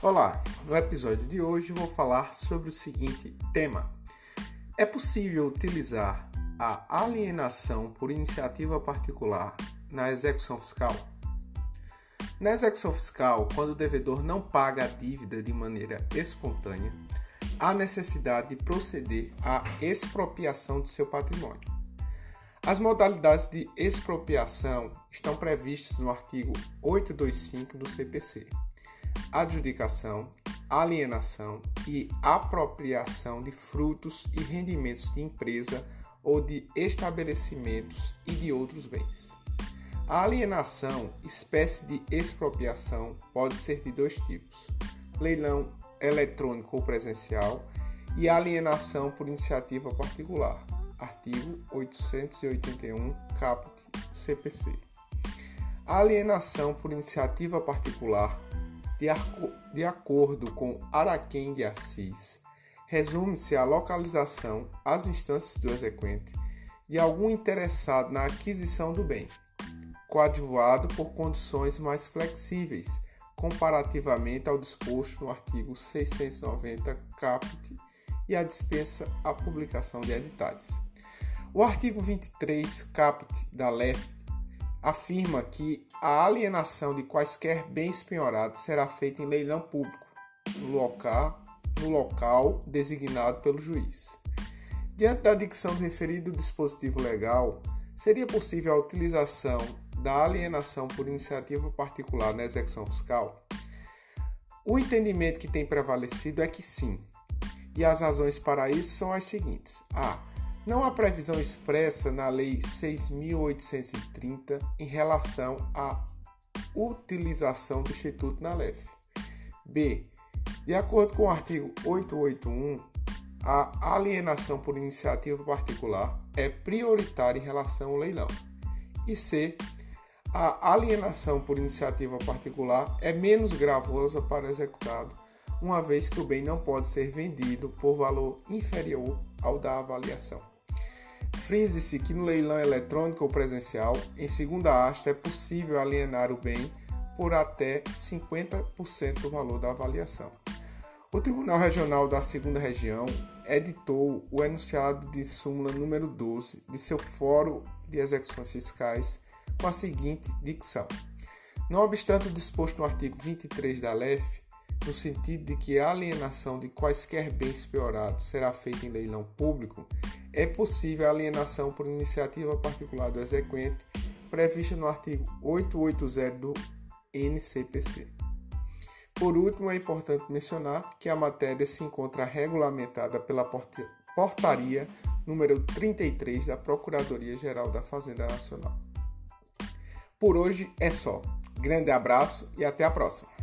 Olá, no episódio de hoje vou falar sobre o seguinte tema: É possível utilizar a alienação por iniciativa particular na execução fiscal? Na execução fiscal, quando o devedor não paga a dívida de maneira espontânea, há necessidade de proceder à expropriação de seu patrimônio. As modalidades de expropriação estão previstas no artigo 825 do CPC. Adjudicação, alienação e apropriação de frutos e rendimentos de empresa ou de estabelecimentos e de outros bens. A alienação, espécie de expropriação, pode ser de dois tipos: leilão eletrônico ou presencial e alienação por iniciativa particular artigo 881, caput CPC. A alienação por iniciativa particular, de, de acordo com Araquém de Assis, resume-se à localização às instâncias do exequente de algum interessado na aquisição do bem, coadjuvado por condições mais flexíveis comparativamente ao disposto no artigo 690 caput e a dispensa a publicação de editais. O artigo 23, caput da LEFT, afirma que a alienação de quaisquer bens penhorados será feita em leilão público, no local, no local designado pelo juiz. Diante da dicção do referido dispositivo legal, seria possível a utilização da alienação por iniciativa particular na execução fiscal? O entendimento que tem prevalecido é que sim, e as razões para isso são as seguintes: a não há previsão expressa na Lei 6.830 em relação à utilização do Instituto na LEF. B. De acordo com o artigo 881, a alienação por iniciativa particular é prioritária em relação ao leilão. E C. A alienação por iniciativa particular é menos gravosa para o executado, uma vez que o bem não pode ser vendido por valor inferior ao da avaliação. Frise-se que no leilão eletrônico ou presencial, em segunda asta, é possível alienar o bem por até 50% do valor da avaliação. O Tribunal Regional da Segunda Região editou o enunciado de súmula número 12 de seu Fórum de Execuções Fiscais com a seguinte dicção: Não obstante o disposto no artigo 23 da LEF, no sentido de que a alienação de quaisquer bens piorados será feita em leilão público, é possível a alienação por iniciativa particular do exequente, prevista no artigo 880 do NCPC. Por último, é importante mencionar que a matéria se encontra regulamentada pela portaria número 33 da Procuradoria-Geral da Fazenda Nacional. Por hoje é só. Grande abraço e até a próxima.